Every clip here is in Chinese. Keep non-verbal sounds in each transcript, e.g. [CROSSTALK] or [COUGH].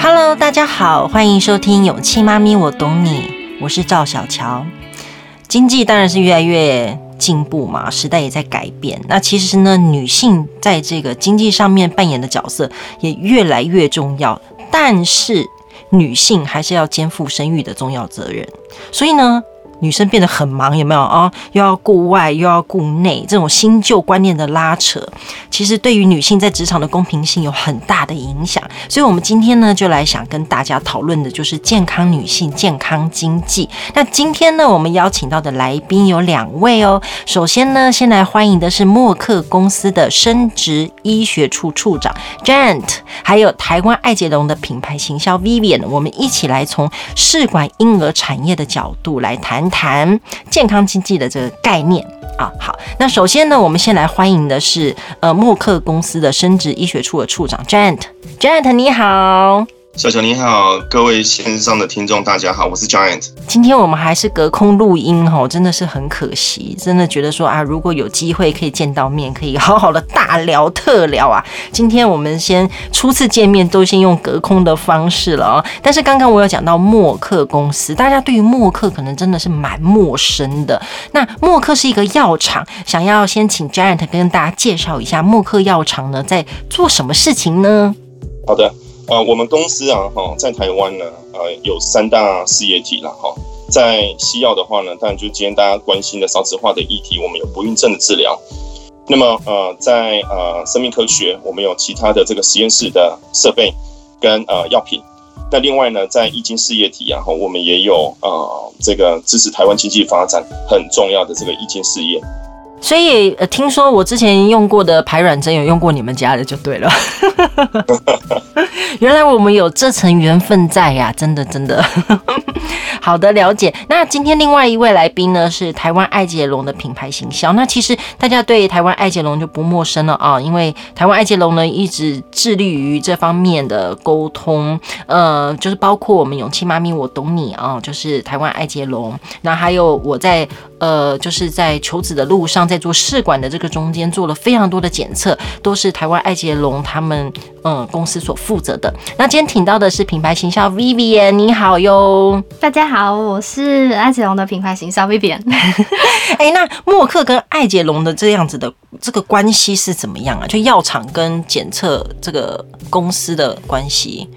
Hello，大家好，欢迎收听《勇气妈咪我懂你》，我是赵小乔。经济当然是越来越进步嘛，时代也在改变。那其实呢，女性在这个经济上面扮演的角色也越来越重要，但是女性还是要肩负生育的重要责任。所以呢，女生变得很忙，有没有啊？又要顾外，又要顾内，这种新旧观念的拉扯，其实对于女性在职场的公平性有很大的影响。所以，我们今天呢，就来想跟大家讨论的，就是健康女性、健康经济。那今天呢，我们邀请到的来宾有两位哦。首先呢，先来欢迎的是默克公司的生殖医学处处长 Jant，还有台湾爱捷龙的品牌行销 Vivian。我们一起来从试管婴儿产业的角度来谈。谈健康经济的这个概念啊，好，那首先呢，我们先来欢迎的是呃默克公司的生殖医学处的处长 Jant，Jant 你好。小乔你好，各位线上的听众大家好，我是 Giant。今天我们还是隔空录音哦，真的是很可惜，真的觉得说啊，如果有机会可以见到面，可以好好的大聊特聊啊。今天我们先初次见面，都先用隔空的方式了哦。但是刚刚我有讲到默克公司，大家对于默克可能真的是蛮陌生的。那默克是一个药厂，想要先请 Giant 跟大家介绍一下默克药厂呢在做什么事情呢？好的。呃，我们公司啊，哈，在台湾呢，呃，有三大事业体了，哈。在西药的话呢，当然就今天大家关心的少子化的议题，我们有不孕症的治疗。那么，呃，在呃生命科学，我们有其他的这个实验室的设备跟呃药品。那另外呢，在易经事业体啊，哈，我们也有呃这个支持台湾经济发展很重要的这个易经事业。所以，呃，听说我之前用过的排卵针有用过你们家的，就对了。[LAUGHS] 原来我们有这层缘分在呀，真的真的。[LAUGHS] 好的，了解。那今天另外一位来宾呢，是台湾爱捷龙的品牌行销。那其实大家对台湾爱捷龙就不陌生了啊，因为台湾爱捷龙呢一直致力于这方面的沟通，呃，就是包括我们勇气妈咪我懂你啊，就是台湾爱捷龙。那还有我在呃，就是在求子的路上，在做试管的这个中间做了非常多的检测，都是台湾爱捷龙他们嗯公司所负责的。那今天请到的是品牌形象 Vivian，你好哟，大家好，我是爱捷龙的品牌形象 Vivian。[LAUGHS] 哎、欸，那默克跟爱捷龙的这样子的这个关系是怎么样啊？就药厂跟检测这个公司的关系？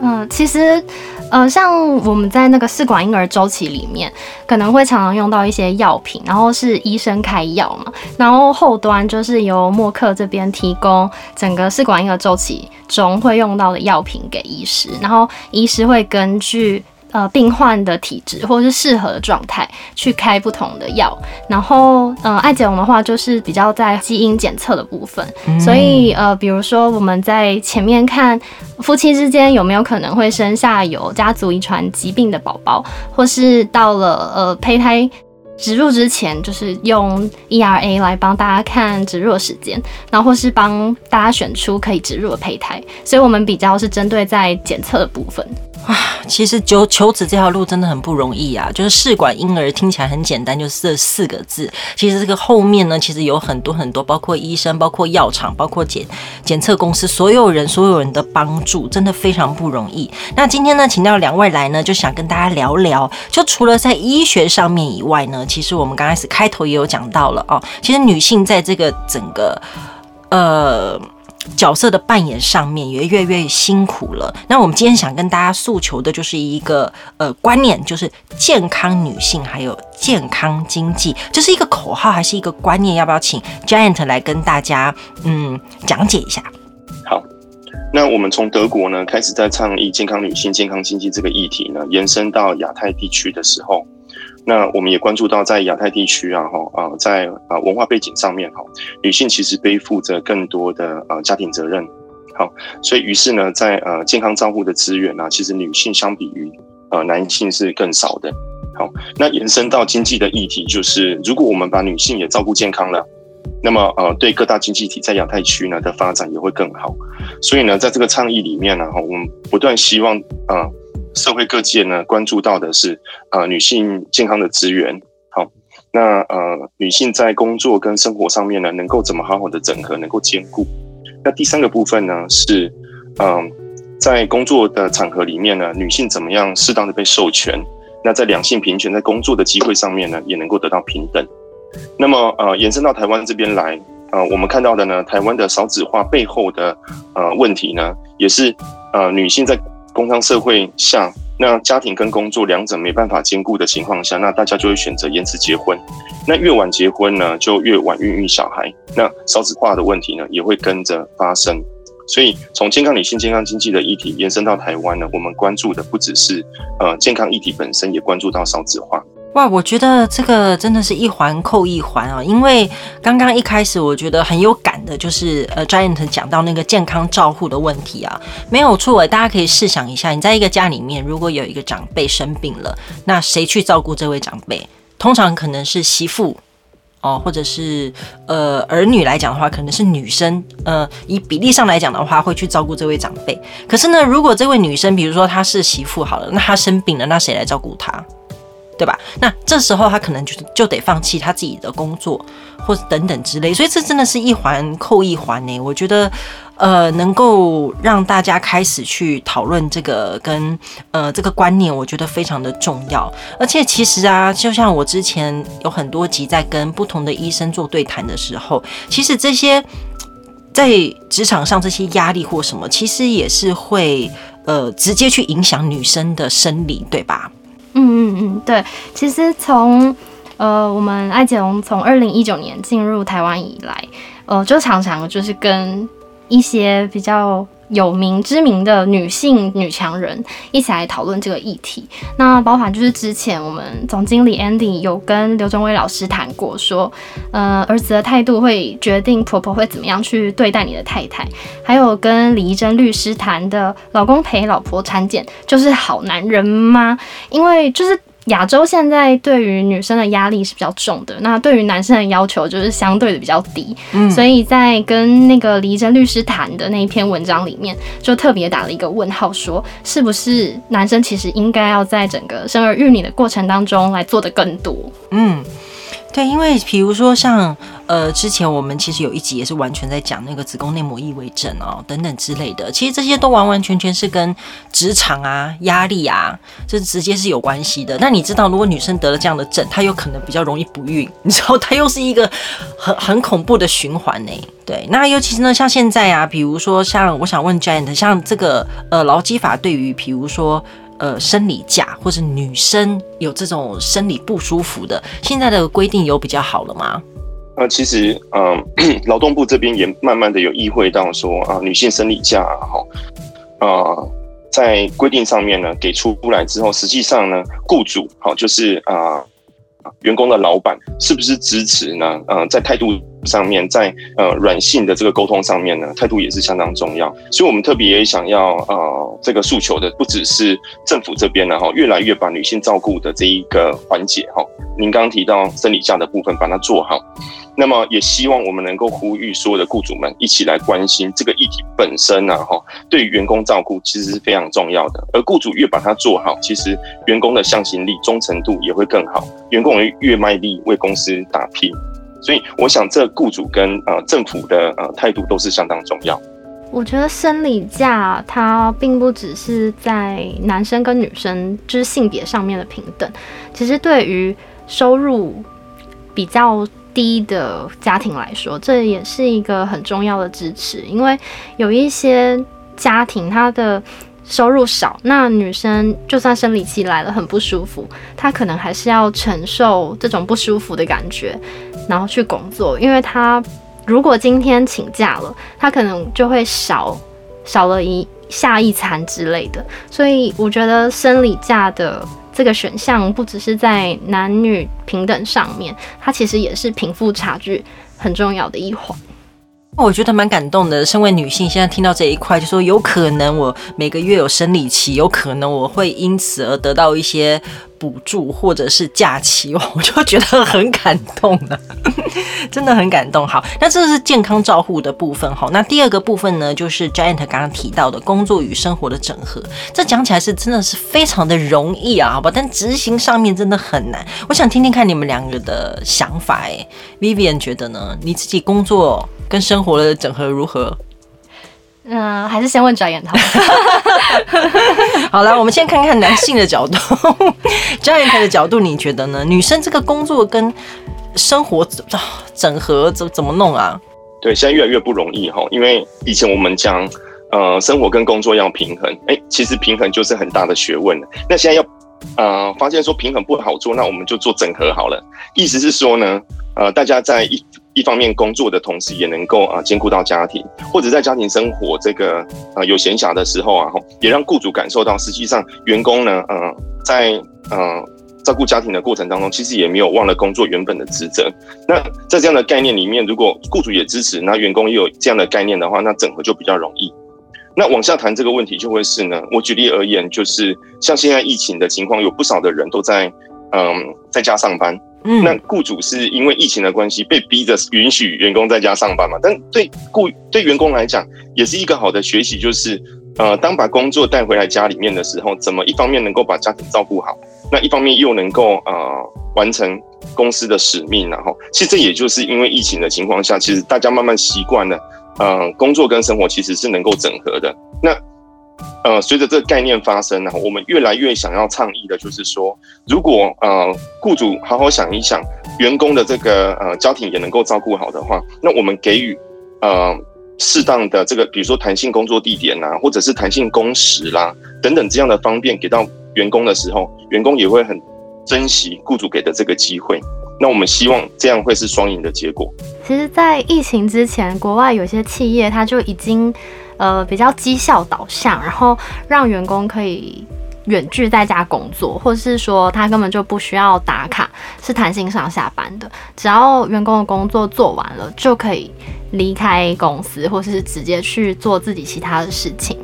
嗯，其实。呃，像我们在那个试管婴儿周期里面，可能会常常用到一些药品，然后是医生开药嘛，然后后端就是由默克这边提供整个试管婴儿周期中会用到的药品给医师，然后医师会根据。呃，病患的体质或者是适合的状态去开不同的药，然后呃，爱捷龙的话就是比较在基因检测的部分，嗯、所以呃，比如说我们在前面看夫妻之间有没有可能会生下有家族遗传疾病的宝宝，或是到了呃胚胎植入之前，就是用 ERA 来帮大家看植入的时间，然后或是帮大家选出可以植入的胚胎，所以我们比较是针对在检测的部分。啊，其实求求子这条路真的很不容易啊！就是试管婴儿听起来很简单，就是这四个字。其实这个后面呢，其实有很多很多，包括医生、包括药厂、包括检检测公司，所有人所有人的帮助，真的非常不容易。那今天呢，请到两位来呢，就想跟大家聊聊，就除了在医学上面以外呢，其实我们刚开始开头也有讲到了哦，其实女性在这个整个呃。角色的扮演上面也越来越辛苦了。那我们今天想跟大家诉求的就是一个呃观念，就是健康女性还有健康经济，这是一个口号还是一个观念？要不要请 Giant 来跟大家嗯讲解一下？好，那我们从德国呢开始在倡议健康女性、健康经济这个议题呢，延伸到亚太地区的时候。那我们也关注到，在亚太地区啊，哈啊，在啊文化背景上面，哈，女性其实背负着更多的呃家庭责任，好，所以于是呢，在呃健康照护的资源啊，其实女性相比于呃男性是更少的，好，那延伸到经济的议题，就是如果我们把女性也照顾健康了，那么呃对各大经济体在亚太区呢的发展也会更好，所以呢，在这个倡议里面呢，哈，我们不断希望啊。社会各界呢关注到的是，呃，女性健康的资源。好，那呃，女性在工作跟生活上面呢，能够怎么好好的整合，能够兼顾。那第三个部分呢是，嗯，在工作的场合里面呢，女性怎么样适当的被授权？那在两性平权，在工作的机会上面呢，也能够得到平等。那么呃，延伸到台湾这边来，呃，我们看到的呢，台湾的少子化背后的呃问题呢，也是呃女性在工商社会下。那家庭跟工作两者没办法兼顾的情况下，那大家就会选择延迟结婚。那越晚结婚呢，就越晚孕育小孩。那少子化的问题呢，也会跟着发生。所以从健康女性、健康经济的议题延伸到台湾呢，我们关注的不只是呃健康议题本身，也关注到少子化。哇，我觉得这个真的是一环扣一环啊！因为刚刚一开始我觉得很有感的，就是呃，Giant 讲到那个健康照护的问题啊，没有错，大家可以试想一下，你在一个家里面，如果有一个长辈生病了，那谁去照顾这位长辈？通常可能是媳妇哦，或者是呃儿女来讲的话，可能是女生。呃，以比例上来讲的话，会去照顾这位长辈。可是呢，如果这位女生，比如说她是媳妇好了，那她生病了，那谁来照顾她？对吧？那这时候他可能就就得放弃他自己的工作，或者等等之类，所以这真的是一环扣一环呢。我觉得，呃，能够让大家开始去讨论这个跟呃这个观念，我觉得非常的重要。而且其实啊，就像我之前有很多集在跟不同的医生做对谈的时候，其实这些在职场上这些压力或什么，其实也是会呃直接去影响女生的生理，对吧？嗯嗯嗯，对，其实从呃我们艾姐龙从二零一九年进入台湾以来，呃就常常就是跟一些比较有名知名的女性女强人一起来讨论这个议题。那包含就是之前我们总经理 Andy 有跟刘忠威老师谈过，说呃儿子的态度会决定婆婆会怎么样去对待你的太太。还有跟李怡贞律师谈的，老公陪老婆产检就是好男人吗？因为就是。亚洲现在对于女生的压力是比较重的，那对于男生的要求就是相对的比较低，嗯，所以在跟那个黎真律师谈的那一篇文章里面，就特别打了一个问号，说是不是男生其实应该要在整个生儿育女的过程当中来做的更多，嗯。对，因为比如说像呃，之前我们其实有一集也是完全在讲那个子宫内膜异位症哦，等等之类的，其实这些都完完全全是跟职场啊、压力啊，这直接是有关系的。那你知道，如果女生得了这样的症，她有可能比较容易不孕，你知道，她又是一个很很恐怖的循环呢。对，那尤其是呢，像现在啊，比如说像我想问 Giant，像这个呃劳基法对于比如说。呃，生理假或者女生有这种生理不舒服的，现在的规定有比较好了吗？呃，其实，嗯、劳动部这边也慢慢的有意会到说啊、女性生理假哈，啊、呃，在规定上面呢给出来之后，实际上呢，雇主好就是啊。员工的老板是不是支持呢？呃，在态度上面，在呃软性的这个沟通上面呢，态度也是相当重要。所以，我们特别也想要呃这个诉求的，不只是政府这边呢，哈，越来越把女性照顾的这一个环节，哈，您刚刚提到生理假的部分，把它做好。那么也希望我们能够呼吁所有的雇主们一起来关心这个议题本身呢，哈，对员工照顾其实是非常重要的。而雇主越把它做好，其实员工的向心力、忠诚度也会更好，员工也越卖力为公司打拼。所以我想，这雇主跟呃政府的呃态度都是相当重要。我觉得生理假它并不只是在男生跟女生之性别上面的平等，其实对于收入比较。低的家庭来说，这也是一个很重要的支持，因为有一些家庭他的收入少，那女生就算生理期来了很不舒服，她可能还是要承受这种不舒服的感觉，然后去工作，因为他如果今天请假了，他可能就会少少了一下一餐之类的，所以我觉得生理假的。这个选项不只是在男女平等上面，它其实也是贫富差距很重要的一环。我觉得蛮感动的。身为女性，现在听到这一块，就说有可能我每个月有生理期，有可能我会因此而得到一些。补助或者是假期，[LAUGHS] 我就觉得很感动了，[LAUGHS] 真的很感动。好，那这是健康照护的部分。好，那第二个部分呢，就是 Giant 刚刚提到的工作与生活的整合。这讲起来是真的是非常的容易啊，好吧？但执行上面真的很难。我想听听看你们两个的想法。哎，Vivian 觉得呢？你自己工作跟生活的整合如何？嗯、呃，还是先问转眼他。[LAUGHS] 好了，我们先看看男性的角度，专业的角度，你觉得呢？女生这个工作跟生活整合怎怎么弄啊？对，现在越来越不容易哈，因为以前我们讲，呃，生活跟工作要平衡，哎，其实平衡就是很大的学问。那现在要，呃，发现说平衡不好做，那我们就做整合好了。意思是说呢，呃，大家在一一方面工作的同时，也能够啊兼顾到家庭，或者在家庭生活这个呃有闲暇的时候啊，也让雇主感受到，实际上员工呢，呃，在呃。照顾家庭的过程当中，其实也没有忘了工作原本的职责。那在这样的概念里面，如果雇主也支持，那员工也有这样的概念的话，那整合就比较容易。那往下谈这个问题，就会是呢，我举例而言，就是像现在疫情的情况，有不少的人都在嗯在家上班。嗯，那雇主是因为疫情的关系，被逼着允许员工在家上班嘛？但对雇对员工来讲，也是一个好的学习，就是呃，当把工作带回来家里面的时候，怎么一方面能够把家庭照顾好。那一方面又能够呃完成公司的使命，然后其实这也就是因为疫情的情况下，其实大家慢慢习惯了，呃工作跟生活其实是能够整合的。那呃随着这个概念发生呢，我们越来越想要倡议的就是说，如果呃雇主好好想一想，员工的这个呃家庭也能够照顾好的话，那我们给予呃适当的这个，比如说弹性工作地点呐，或者是弹性工时啦等等这样的方便给到。员工的时候，员工也会很珍惜雇主给的这个机会。那我们希望这样会是双赢的结果。其实，在疫情之前，国外有些企业它就已经呃比较绩效导向，然后让员工可以远距在家工作，或是说他根本就不需要打卡，是弹性上下班的。只要员工的工作做完了，就可以离开公司，或是直接去做自己其他的事情。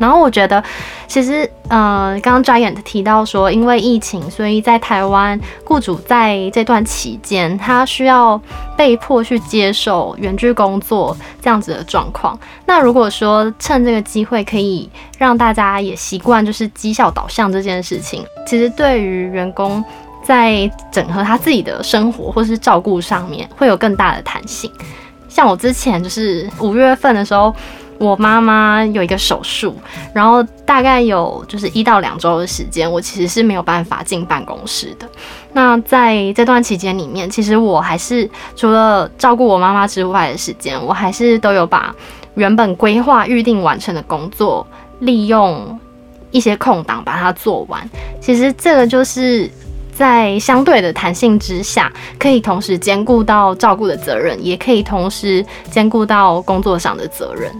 然后我觉得，其实，呃，刚刚 Giant 提到说，因为疫情，所以在台湾，雇主在这段期间，他需要被迫去接受远距工作这样子的状况。那如果说趁这个机会，可以让大家也习惯就是绩效导向这件事情，其实对于员工在整合他自己的生活或是照顾上面，会有更大的弹性。像我之前就是五月份的时候。我妈妈有一个手术，然后大概有就是一到两周的时间，我其实是没有办法进办公室的。那在这段期间里面，其实我还是除了照顾我妈妈之外的时间，我还是都有把原本规划预定完成的工作，利用一些空档把它做完。其实这个就是在相对的弹性之下，可以同时兼顾到照顾的责任，也可以同时兼顾到工作上的责任。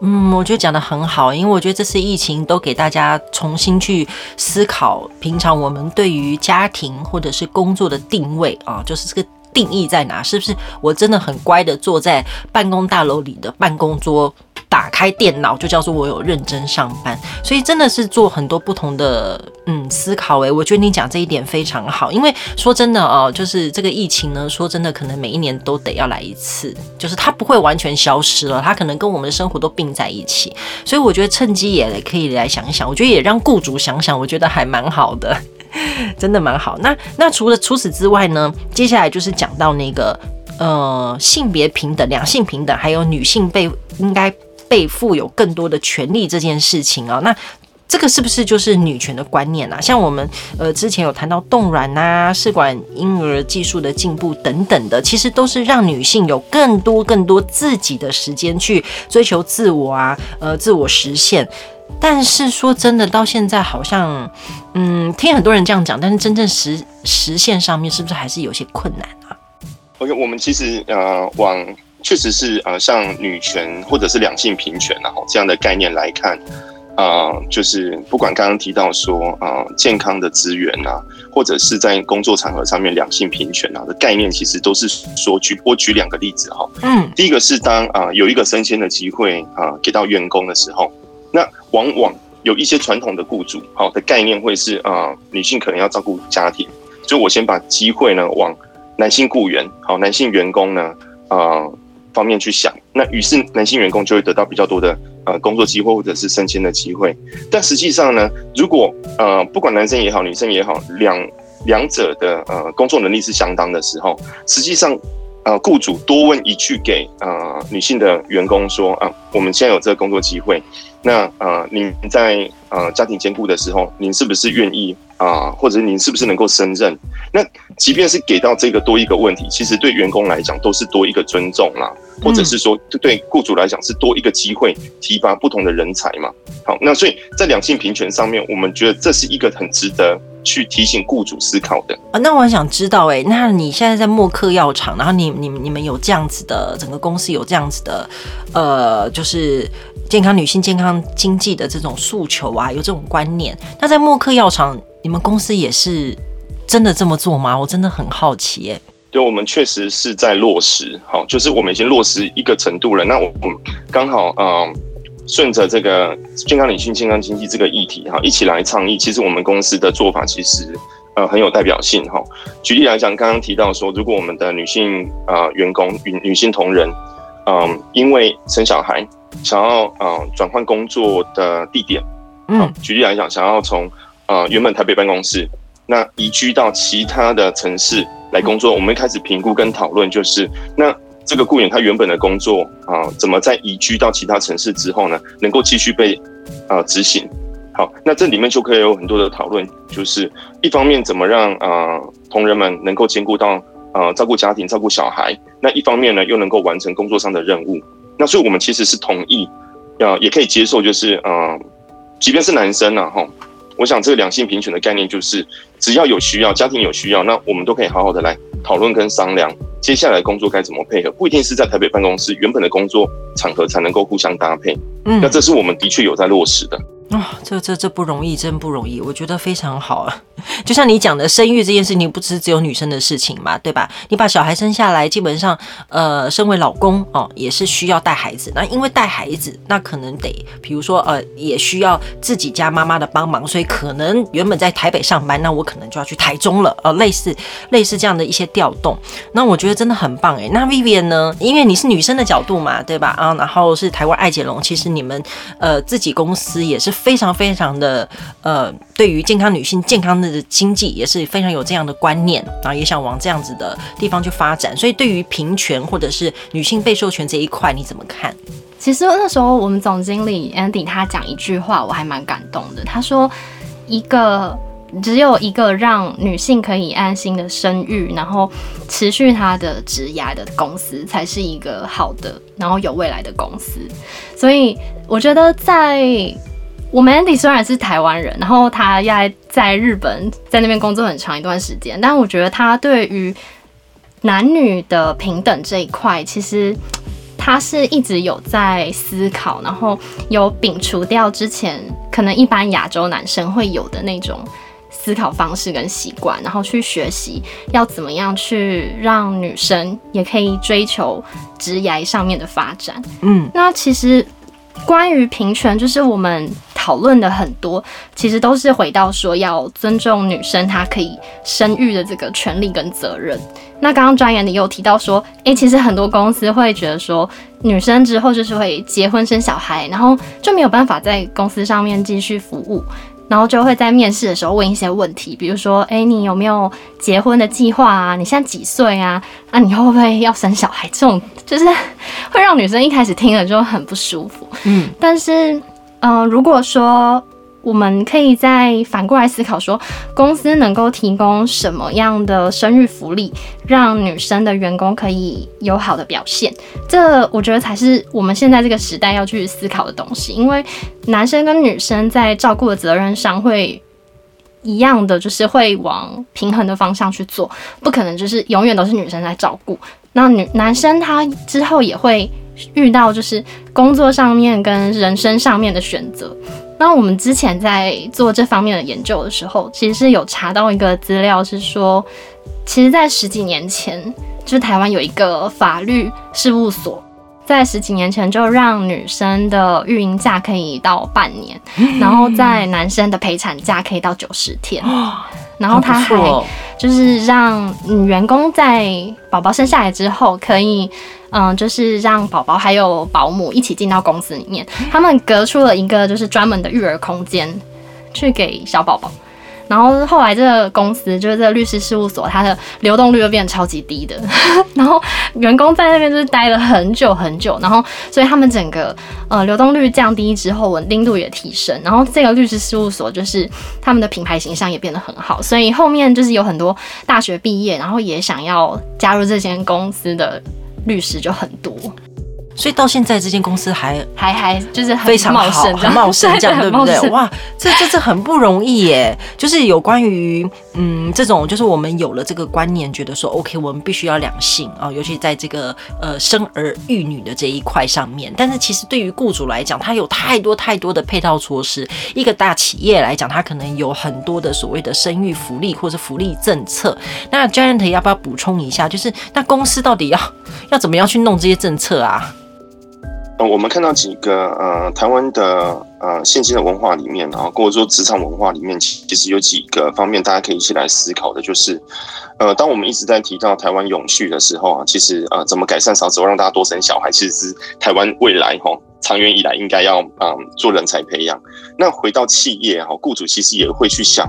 嗯，我觉得讲的很好，因为我觉得这次疫情都给大家重新去思考，平常我们对于家庭或者是工作的定位啊，就是这个定义在哪？是不是我真的很乖的坐在办公大楼里的办公桌？打开电脑就叫做我有认真上班，所以真的是做很多不同的嗯思考诶，我觉得你讲这一点非常好，因为说真的哦，就是这个疫情呢，说真的可能每一年都得要来一次，就是它不会完全消失了，它可能跟我们的生活都并在一起，所以我觉得趁机也可以来想一想，我觉得也让雇主想想，我觉得还蛮好的，真的蛮好。那那除了除此之外呢，接下来就是讲到那个呃性别平等、两性平等，还有女性被应该。被赋有更多的权利这件事情啊，那这个是不是就是女权的观念啊？像我们呃之前有谈到冻卵啊、试管婴儿技术的进步等等的，其实都是让女性有更多更多自己的时间去追求自我啊，呃，自我实现。但是说真的，到现在好像嗯，听很多人这样讲，但是真正实实现上面是不是还是有些困难啊？OK，我们其实呃往。确实是呃，像女权或者是两性平权然后这样的概念来看，啊、呃，就是不管刚刚提到说啊、呃，健康的资源啊，或者是在工作场合上面两性平权啊的概念，其实都是说举我举两个例子哈。嗯，第一个是当啊、呃、有一个升迁的机会啊、呃、给到员工的时候，那往往有一些传统的雇主好的概念会是啊、呃，女性可能要照顾家庭，所以我先把机会呢往男性雇员好，男性员工呢啊。呃方面去想，那于是男性员工就会得到比较多的呃工作机会或者是升迁的机会。但实际上呢，如果呃不管男生也好，女生也好，两两者的呃工作能力是相当的时候，实际上呃雇主多问一句给呃女性的员工说啊，我们现在有这个工作机会，那呃您在呃家庭兼顾的时候，您是不是愿意啊、或者您是不是能够胜任？那即便是给到这个多一个问题，其实对员工来讲都是多一个尊重啦，或者是说对雇主来讲是多一个机会提拔不同的人才嘛。好，那所以在两性平权上面，我们觉得这是一个很值得。去提醒雇主思考的啊，那我很想知道，哎，那你现在在默克药厂，然后你、你、你们有这样子的，整个公司有这样子的，呃，就是健康女性、健康经济的这种诉求啊，有这种观念。那在默克药厂，你们公司也是真的这么做吗？我真的很好奇，哎。对，我们确实是在落实，好，就是我们已经落实一个程度了。那我们刚好，嗯、呃。顺着这个健康女性、健康经济这个议题哈，一起来倡议。其实我们公司的做法其实呃很有代表性哈。举例来讲，刚刚提到说，如果我们的女性呃员工、女女性同仁，嗯，因为生小孩想要呃转换工作的地点，嗯，举例来讲，想要从呃原本台北办公室那移居到其他的城市来工作，我们开始评估跟讨论，就是那。这个雇员他原本的工作啊、怎么在移居到其他城市之后呢，能够继续被啊、呃、执行？好，那这里面就可以有很多的讨论，就是一方面怎么让啊、同仁们能够兼顾到啊、呃、照顾家庭、照顾小孩，那一方面呢又能够完成工作上的任务。那所以我们其实是同意，啊、也可以接受，就是啊、即便是男生呢、啊，哈，我想这个两性平权的概念就是，只要有需要，家庭有需要，那我们都可以好好的来讨论跟商量。接下来工作该怎么配合？不一定是在台北办公室原本的工作场合才能够互相搭配。嗯，那这是我们的确有在落实的。啊、这这这不容易，真不容易。我觉得非常好啊。就像你讲的，生育这件事情不只是只有女生的事情嘛，对吧？你把小孩生下来，基本上，呃，身为老公哦，也是需要带孩子。那因为带孩子，那可能得，比如说，呃，也需要自己家妈妈的帮忙，所以可能原本在台北上班，那我可能就要去台中了。呃，类似类似这样的一些调动。那我觉得真的很棒诶。那 Vivian 呢？因为你是女生的角度嘛，对吧？啊，然后是台湾爱捷龙，其实你们呃自己公司也是。非常非常的呃，对于健康女性健康的经济也是非常有这样的观念，然后也想往这样子的地方去发展。所以对于平权或者是女性被授权这一块，你怎么看？其实那时候我们总经理 Andy 他讲一句话，我还蛮感动的。他说：“一个只有一个让女性可以安心的生育，然后持续她的职涯的公司，才是一个好的，然后有未来的公司。”所以我觉得在。我们 Andy 虽然是台湾人，然后他要在日本在那边工作很长一段时间，但我觉得他对于男女的平等这一块，其实他是一直有在思考，然后有摒除掉之前可能一般亚洲男生会有的那种思考方式跟习惯，然后去学习要怎么样去让女生也可以追求职业上面的发展。嗯，那其实关于平权，就是我们。讨论的很多，其实都是回到说要尊重女生她可以生育的这个权利跟责任。那刚刚专员你有提到说，诶、其实很多公司会觉得说，女生之后就是会结婚生小孩，然后就没有办法在公司上面继续服务。然后就会在面试的时候问一些问题，比如说，哎，你有没有结婚的计划啊？你现在几岁啊？啊，你会不会要生小孩？这种就是 [LAUGHS] 会让女生一开始听了就很不舒服。嗯，但是。嗯、呃，如果说我们可以再反过来思考，说公司能够提供什么样的生育福利，让女生的员工可以有好的表现，这我觉得才是我们现在这个时代要去思考的东西。因为男生跟女生在照顾的责任上会一样的，就是会往平衡的方向去做，不可能就是永远都是女生在照顾。那女男生他之后也会。遇到就是工作上面跟人生上面的选择。那我们之前在做这方面的研究的时候，其实是有查到一个资料，是说，其实，在十几年前，就是台湾有一个法律事务所，在十几年前就让女生的育婴假可以到半年，然后在男生的陪产假可以到九十天。[GASPS] 然后他还就是让员工在宝宝生下来之后，可以嗯，就是让宝宝还有保姆一起进到公司里面，他们隔出了一个就是专门的育儿空间，去给小宝宝。然后后来这个公司就是这个律师事务所，它的流动率又变得超级低的，[LAUGHS] 然后员工在那边就是待了很久很久，然后所以他们整个呃流动率降低之后，稳定度也提升，然后这个律师事务所就是他们的品牌形象也变得很好，所以后面就是有很多大学毕业，然后也想要加入这间公司的律师就很多。所以到现在，这间公司还还还就是很非常茂盛，很茂盛，[LAUGHS] 这样对不对？哇，这这这很不容易耶！就是有关于嗯这种，就是我们有了这个观念，觉得说 OK，我们必须要两性啊，尤其在这个呃生儿育女的这一块上面。但是其实对于雇主来讲，他有太多太多的配套措施。一个大企业来讲，他可能有很多的所谓的生育福利或者福利政策。那 Giant 要不要补充一下？就是那公司到底要要怎么样去弄这些政策啊？呃，我们看到几个呃，台湾的呃现今的文化里面，然后或者说职场文化里面，其实有几个方面大家可以一起来思考的，就是呃，当我们一直在提到台湾永续的时候啊，其实呃，怎么改善少子化，让大家多生小孩，其实是台湾未来哈长远以来应该要嗯、做人才培养。那回到企业哈，雇主其实也会去想，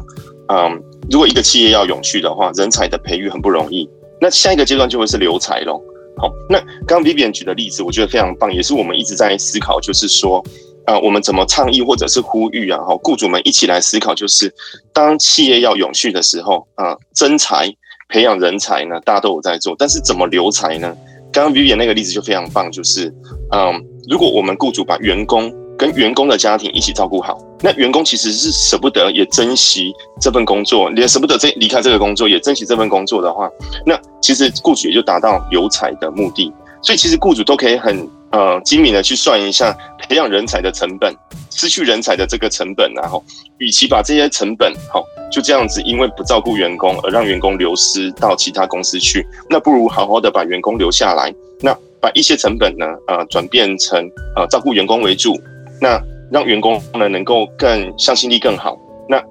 嗯、如果一个企业要永续的话，人才的培育很不容易，那下一个阶段就会是留才喽。好，那刚刚 Vivian 举的例子，我觉得非常棒，也是我们一直在思考，就是说，啊，我们怎么倡议或者是呼吁啊，哈，雇主们一起来思考，就是当企业要永续的时候，啊、呃，征才培养人才呢，大家都有在做，但是怎么留才呢？刚刚 Vivian 那个例子就非常棒，就是，嗯、如果我们雇主把员工跟员工的家庭一起照顾好，那员工其实是舍不得，也珍惜这份工作，也舍不得这离开这个工作，也珍惜这份工作的话，那其实雇主也就达到留才的目的。所以其实雇主都可以很呃精明的去算一下培养人才的成本，失去人才的这个成本，然后与其把这些成本好就这样子因为不照顾员工而让员工流失到其他公司去，那不如好好的把员工留下来，那把一些成本呢呃转变成呃照顾员工为主。那让员工呢能够更向心力更好，那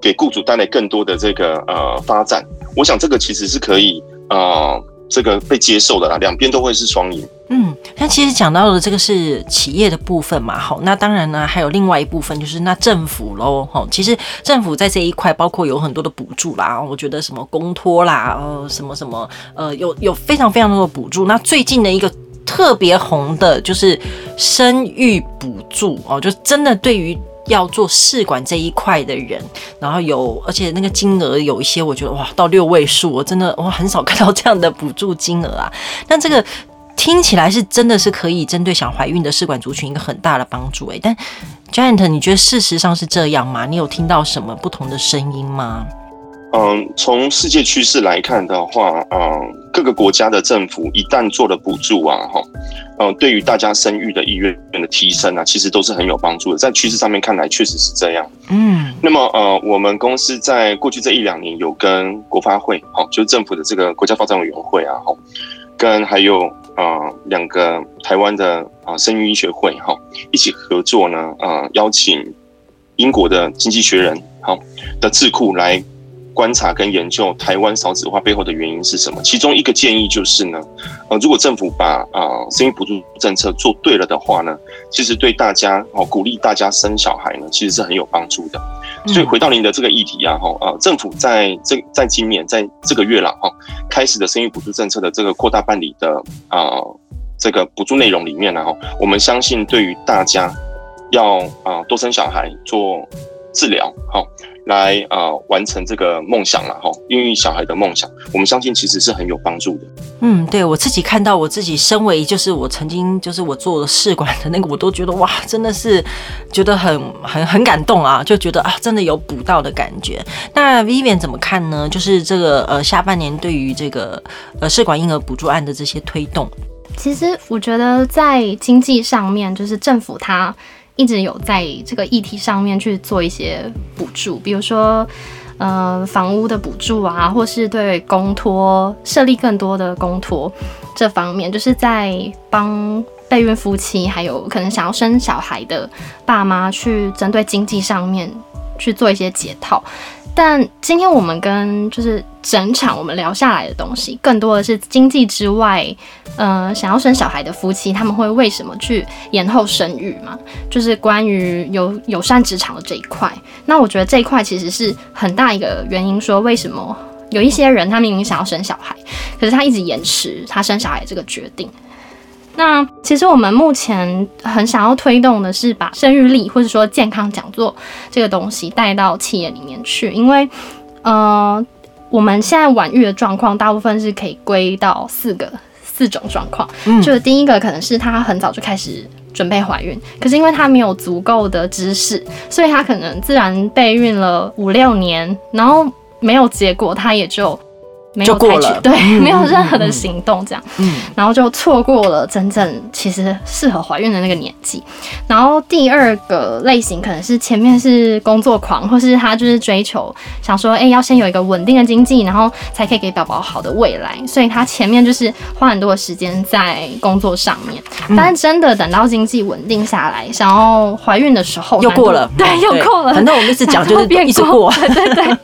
给雇主带来更多的这个呃发展，我想这个其实是可以呃这个被接受的啦，两边都会是双赢。嗯，那其实讲到的这个是企业的部分嘛，好，那当然呢还有另外一部分就是那政府喽，哈，其实政府在这一块包括有很多的补助啦，我觉得什么公托啦，呃什么什么呃有有非常非常多的补助，那最近的一个。特别红的就是生育补助哦，就真的对于要做试管这一块的人，然后有而且那个金额有一些，我觉得哇，到六位数，我真的我很少看到这样的补助金额啊。[LAUGHS] 但这个听起来是真的是可以针对想怀孕的试管族群一个很大的帮助诶。但 Giant，你觉得事实上是这样吗？你有听到什么不同的声音吗？嗯，从世界趋势来看的话，嗯，各个国家的政府一旦做了补助啊，哈，嗯，对于大家生育的意愿的提升啊，其实都是很有帮助的。在趋势上面看来，确实是这样。嗯，那么呃，我们公司在过去这一两年有跟国发会，哈，就是政府的这个国家发展委员会啊，哈，跟还有呃两个台湾的啊生育医学会，哈，一起合作呢，呃，邀请英国的经济学人，好，的智库来。观察跟研究台湾少子化背后的原因是什么？其中一个建议就是呢，呃，如果政府把啊、呃、生育补助政策做对了的话呢，其实对大家哦鼓励大家生小孩呢，其实是很有帮助的。所以回到您的这个议题啊，哈、呃，政府在这在今年在这个月了哈，开始的生育补助政策的这个扩大办理的啊、呃、这个补助内容里面呢，哈，我们相信对于大家要啊、呃、多生小孩做治疗，哈。来啊、呃，完成这个梦想了哈，孕育小孩的梦想，我们相信其实是很有帮助的。嗯，对我自己看到，我自己身为就是我曾经就是我做了试管的那个，我都觉得哇，真的是觉得很很很感动啊，就觉得啊，真的有补到的感觉。那 Vivian 怎么看呢？就是这个呃下半年对于这个呃试管婴儿补助案的这些推动，其实我觉得在经济上面，就是政府它。一直有在这个议题上面去做一些补助，比如说，呃，房屋的补助啊，或是对公托设立更多的公托这方面，就是在帮备孕夫妻还有可能想要生小孩的爸妈去针对经济上面去做一些解套。但今天我们跟就是整场我们聊下来的东西，更多的是经济之外，呃，想要生小孩的夫妻他们会为什么去延后生育嘛？就是关于有友善职场的这一块。那我觉得这一块其实是很大一个原因，说为什么有一些人他明明想要生小孩，可是他一直延迟他生小孩这个决定。那其实我们目前很想要推动的是把生育力或者说健康讲座这个东西带到企业里面去，因为，呃，我们现在晚育的状况大部分是可以归到四个四种状况，嗯，就是第一个可能是她很早就开始准备怀孕，可是因为她没有足够的知识，所以她可能自然备孕了五六年，然后没有结果，她也就。没有采取，对，嗯、没有任何的行动，这样，嗯，然后就错过了真正其实适合怀孕的那个年纪。然后第二个类型可能是前面是工作狂，或是他就是追求想说，哎、欸，要先有一个稳定的经济，然后才可以给宝宝好的未来，所以他前面就是花很多的时间在工作上面。嗯、但是真的等到经济稳定下来，想要怀孕的时候，又过了，对，又过了。反正我们一直讲 [LAUGHS] 就是一直过，[LAUGHS] 对对对。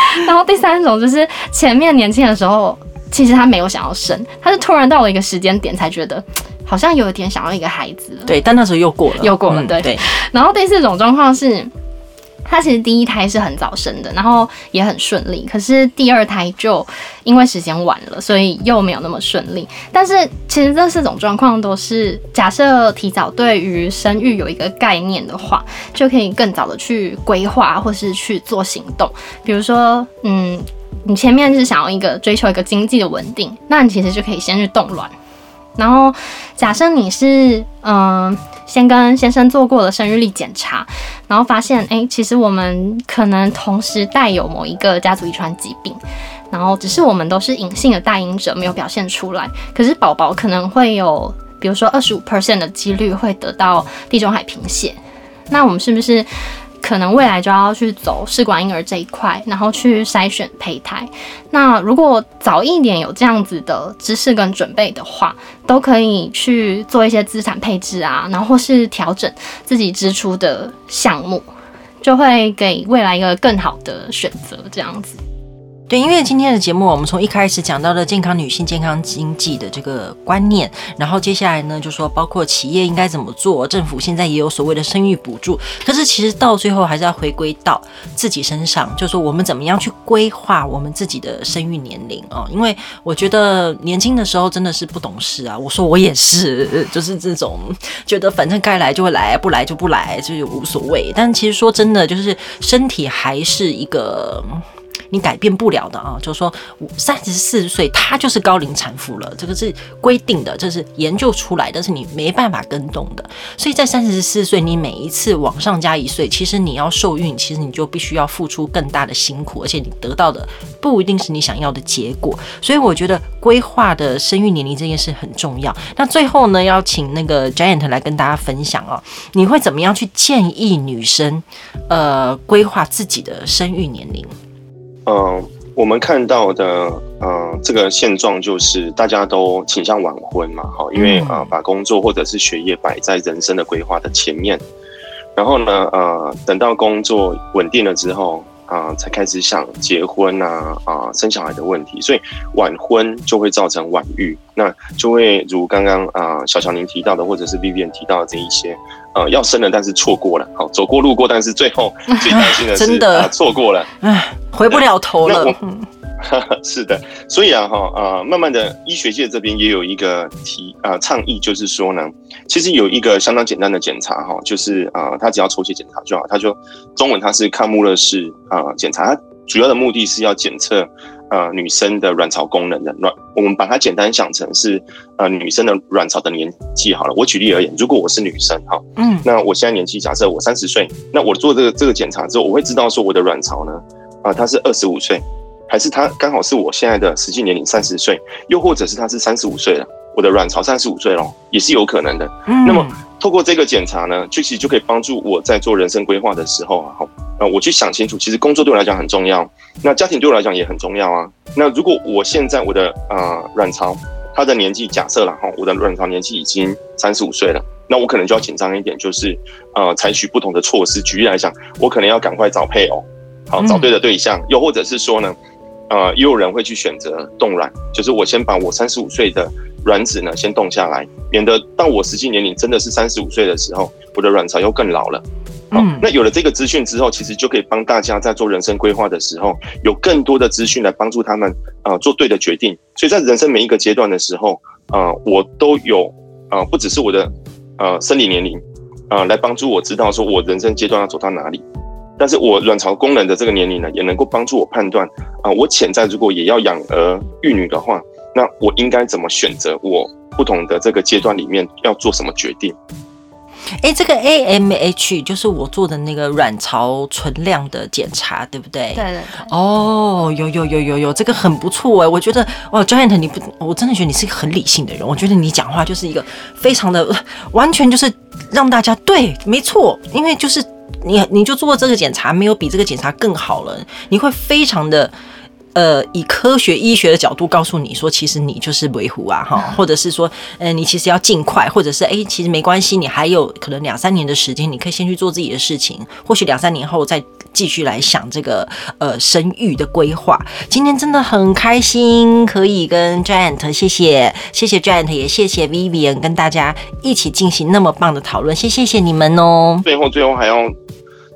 [LAUGHS] 然后第三种就是前面年轻的时候，其实他没有想要生，他是突然到了一个时间点才觉得好像有一点想要一个孩子了。对，但那时候又过了，又过了。对。然后第四种状况是，他其实第一胎是很早生的，然后也很顺利，可是第二胎就因为时间晚了，所以又没有那么顺利。但是其实这四种状况都是假设提早对于生育有一个概念的话，就可以更早的去规划或是去做行动。比如说，嗯。你前面是想要一个追求一个经济的稳定，那你其实就可以先去冻卵。然后假设你是嗯、先跟先生做过了生育力检查，然后发现哎、其实我们可能同时带有某一个家族遗传疾病，然后只是我们都是隐性的带因者，没有表现出来，可是宝宝可能会有，比如说二十五 percent 的几率会得到地中海贫血，那我们是不是？可能未来就要去走试管婴儿这一块，然后去筛选胚胎。那如果早一点有这样子的知识跟准备的话，都可以去做一些资产配置啊，然后或是调整自己支出的项目，就会给未来一个更好的选择，这样子。对，因为今天的节目，我们从一开始讲到了健康女性、健康经济的这个观念，然后接下来呢，就说包括企业应该怎么做，政府现在也有所谓的生育补助，可是其实到最后还是要回归到自己身上，就是说我们怎么样去规划我们自己的生育年龄啊？因为我觉得年轻的时候真的是不懂事啊，我说我也是，就是这种觉得反正该来就会来，不来就不来，就无所谓。但其实说真的，就是身体还是一个。你改变不了的啊，就是说，三十四岁她就是高龄产妇了，这个是规定的，这是研究出来的，是你没办法更动的。所以在三十四岁，你每一次往上加一岁，其实你要受孕，其实你就必须要付出更大的辛苦，而且你得到的不一定是你想要的结果。所以我觉得规划的生育年龄这件事很重要。那最后呢，要请那个 Giant 来跟大家分享啊，你会怎么样去建议女生，呃，规划自己的生育年龄？嗯、呃，我们看到的，呃，这个现状就是大家都倾向晚婚嘛，哈，因为啊、呃，把工作或者是学业摆在人生的规划的前面，然后呢，呃，等到工作稳定了之后，啊、呃，才开始想结婚啊，啊、呃，生小孩的问题，所以晚婚就会造成晚育，那就会如刚刚啊，小乔您提到的，或者是 Vivian 提到的这一些。呃，要生了，但是错过了。好，走过路过，但是最后 [LAUGHS] 最担心的是，真的错、呃、过了，唉，回不了头了。[LAUGHS] 是的，所以啊，哈，呃，慢慢的，医学界这边也有一个提啊、呃、倡议，就是说呢，其实有一个相当简单的检查，哈，就是啊、呃，他只要抽血检查就好，他就中文他是康穆勒氏啊检查，它主要的目的是要检测。呃，女生的卵巢功能的卵，我们把它简单想成是呃女生的卵巢的年纪好了。我举例而言，如果我是女生哈，嗯，那我现在年纪假设我三十岁，那我做这个这个检查之后，我会知道说我的卵巢呢，啊、呃，它是二十五岁，还是它刚好是我现在的实际年龄三十岁，又或者是它是三十五岁了，我的卵巢三十五岁了，也是有可能的。嗯，那么透过这个检查呢，就其实就可以帮助我在做人生规划的时候啊，好。我去想清楚，其实工作对我来讲很重要，那家庭对我来讲也很重要啊。那如果我现在我的呃卵巢，它的年纪假设了哈，我的卵巢年纪已经三十五岁了，那我可能就要紧张一点，就是呃采取不同的措施。举例来讲，我可能要赶快找配偶，好找对的对象，又或者是说呢，呃，也有人会去选择冻卵，就是我先把我三十五岁的卵子呢先冻下来，免得到我实际年龄真的是三十五岁的时候，我的卵巢又更老了。嗯，那有了这个资讯之后，其实就可以帮大家在做人生规划的时候，有更多的资讯来帮助他们啊、呃、做对的决定。所以在人生每一个阶段的时候，啊、呃，我都有啊、呃，不只是我的呃生理年龄啊、呃，来帮助我知道说我人生阶段要走到哪里。但是我卵巢功能的这个年龄呢，也能够帮助我判断啊、呃，我潜在如果也要养儿育女的话，那我应该怎么选择？我不同的这个阶段里面要做什么决定？哎、欸，这个 AMH 就是我做的那个卵巢存量的检查，对不对？对对对。哦，有有有有有，这个很不错哎，我觉得哇，Joanne 你不，我真的觉得你是一个很理性的人。我觉得你讲话就是一个非常的 [LAUGHS] 完全就是让大家对，没错，因为就是你你就做这个检查，没有比这个检查更好了，你会非常的。呃，以科学医学的角度告诉你说，其实你就是维护啊，哈，[LAUGHS] 或者是说，呃，你其实要尽快，或者是哎、欸，其实没关系，你还有可能两三年的时间，你可以先去做自己的事情，或许两三年后再继续来想这个呃生育的规划。今天真的很开心，可以跟 Joanne，谢谢谢谢 Joanne，也谢谢 Vivian 跟大家一起进行那么棒的讨论，谢谢谢你们哦。最后最后还要。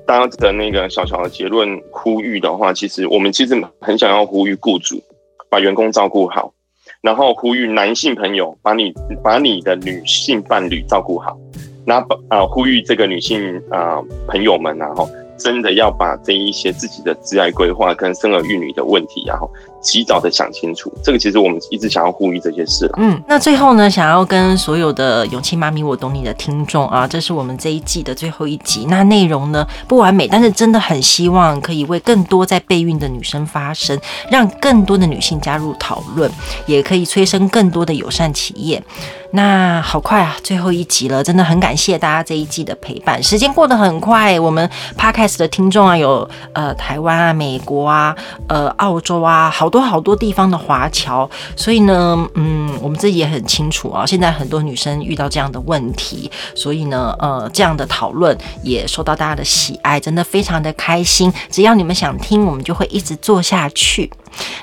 大家的那个小小的结论呼吁的话，其实我们其实很想要呼吁雇主把员工照顾好，然后呼吁男性朋友把你把你的女性伴侣照顾好，那把啊呼吁这个女性啊朋友们然后。真的要把这一些自己的职业规划跟生儿育女的问题，然后及早的想清楚。这个其实我们一直想要呼吁这些事。嗯，那最后呢，想要跟所有的勇气妈咪我懂你的听众啊，这是我们这一季的最后一集。那内容呢不完美，但是真的很希望可以为更多在备孕的女生发声，让更多的女性加入讨论，也可以催生更多的友善企业。那好快啊，最后一集了，真的很感谢大家这一季的陪伴。时间过得很快，我们 Podcast 的听众啊，有呃台湾啊、美国啊、呃澳洲啊，好多好多地方的华侨。所以呢，嗯，我们自己也很清楚啊，现在很多女生遇到这样的问题，所以呢，呃，这样的讨论也受到大家的喜爱，真的非常的开心。只要你们想听，我们就会一直做下去。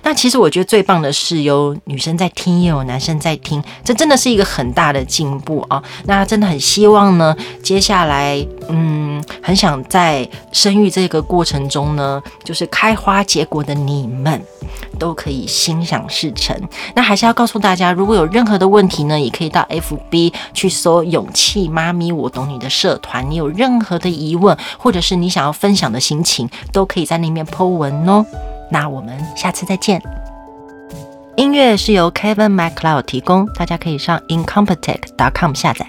那其实我觉得最棒的是有女生在听，也有男生在听，这真的是一个很大的进步啊！那真的很希望呢，接下来嗯，很想在生育这个过程中呢，就是开花结果的你们都可以心想事成。那还是要告诉大家，如果有任何的问题呢，也可以到 FB 去搜“勇气妈咪我懂你”的社团，你有任何的疑问，或者是你想要分享的心情，都可以在那边 po 文哦。那我们下次再见。音乐是由 Kevin MacLeod 提供，大家可以上 incompetech.com 下载。